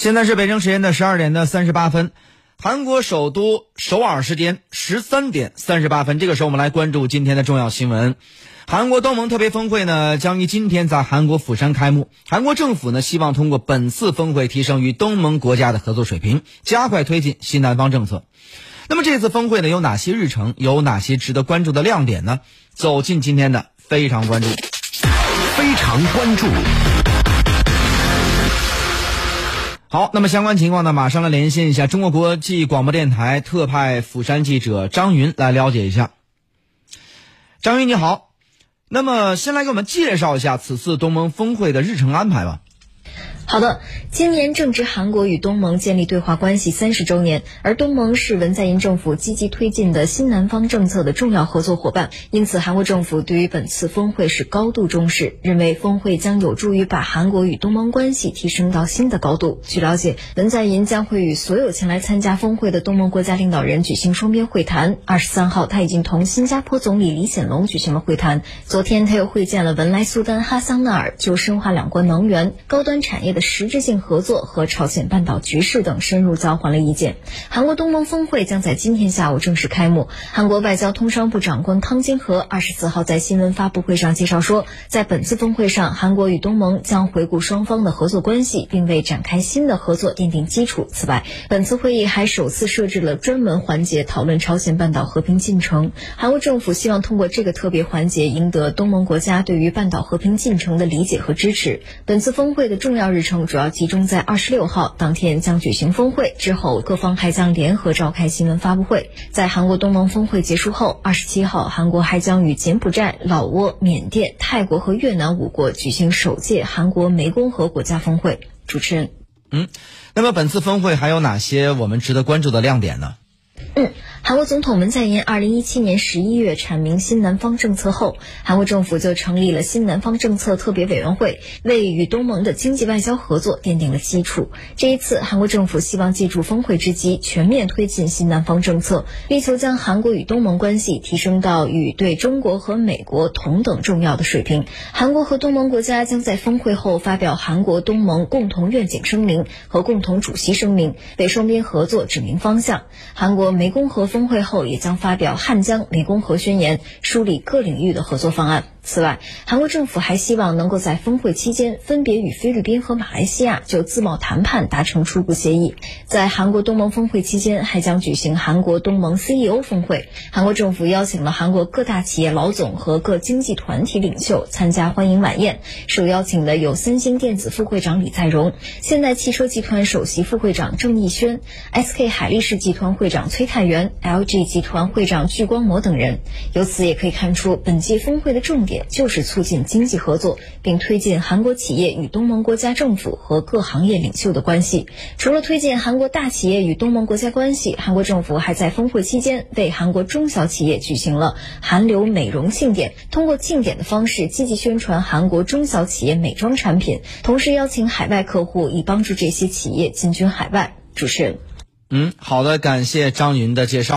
现在是北京时间的十二点的三十八分，韩国首都首尔时间十三点三十八分。这个时候，我们来关注今天的重要新闻。韩国东盟特别峰会呢，将于今天在韩国釜山开幕。韩国政府呢，希望通过本次峰会提升与东盟国家的合作水平，加快推进新南方政策。那么这次峰会呢，有哪些日程？有哪些值得关注的亮点呢？走进今天的非常关注。非常关注。好，那么相关情况呢，马上来连线一下中国国际广播电台特派釜山记者张云来了解一下。张云你好，那么先来给我们介绍一下此次东盟峰会的日程安排吧。好的，今年正值韩国与东盟建立对话关系三十周年，而东盟是文在寅政府积极推进的新南方政策的重要合作伙伴，因此韩国政府对于本次峰会是高度重视，认为峰会将有助于把韩国与东盟关系提升到新的高度。据了解，文在寅将会与所有前来参加峰会的东盟国家领导人举行双边会谈。二十三号，他已经同新加坡总理李显龙举行了会谈。昨天，他又会见了文莱苏丹哈桑纳尔，就深化两国能源、高端产业的。实质性合作和朝鲜半岛局势等深入交换了意见。韩国东盟峰会将在今天下午正式开幕。韩国外交通商部长官康金和二十四号在新闻发布会上介绍说，在本次峰会上，韩国与东盟将回顾双方的合作关系，并为展开新的合作奠定基础。此外，本次会议还首次设置了专门环节，讨论朝鲜半岛和平进程。韩国政府希望通过这个特别环节，赢得东盟国家对于半岛和平进程的理解和支持。本次峰会的重要日程。主要集中在二十六号当天将举行峰会，之后各方还将联合召开新闻发布会。在韩国东盟峰会结束后，二十七号韩国还将与柬埔寨、老挝、缅甸、泰国和越南五国举行首届韩国湄公河国家峰会。主持人，嗯，那么本次峰会还有哪些我们值得关注的亮点呢？韩国总统文在寅二零一七年十一月阐明新南方政策后，韩国政府就成立了新南方政策特别委员会，为与东盟的经济外交合作奠定了基础。这一次，韩国政府希望借助峰会之机，全面推进新南方政策，力求将韩国与东盟关系提升到与对中国和美国同等重要的水平。韩国和东盟国家将在峰会后发表韩国东盟共同愿景声明和共同主席声明，为双边合作指明方向。韩国湄公河。峰峰会后也将发表汉江湄公河宣言，梳理各领域的合作方案。此外，韩国政府还希望能够在峰会期间分别与菲律宾和马来西亚就自贸谈判达成初步协议。在韩国东盟峰会期间，还将举行韩国东盟 CEO 峰会。韩国政府邀请了韩国各大企业老总和各经济团体领袖参加欢迎晚宴。受邀请的有三星电子副会长李在镕、现代汽车集团首席副会长郑义轩、SK 海力士集团会长崔泰元、LG 集团会长具光模等人。由此也可以看出，本届峰会的重点点。就是促进经济合作，并推进韩国企业与东盟国家政府和各行业领袖的关系。除了推进韩国大企业与东盟国家关系，韩国政府还在峰会期间为韩国中小企业举行了韩流美容庆典，通过庆典的方式积极宣传韩国中小企业美妆产品，同时邀请海外客户以帮助这些企业进军海外。主持人，嗯，好的，感谢张云的介绍。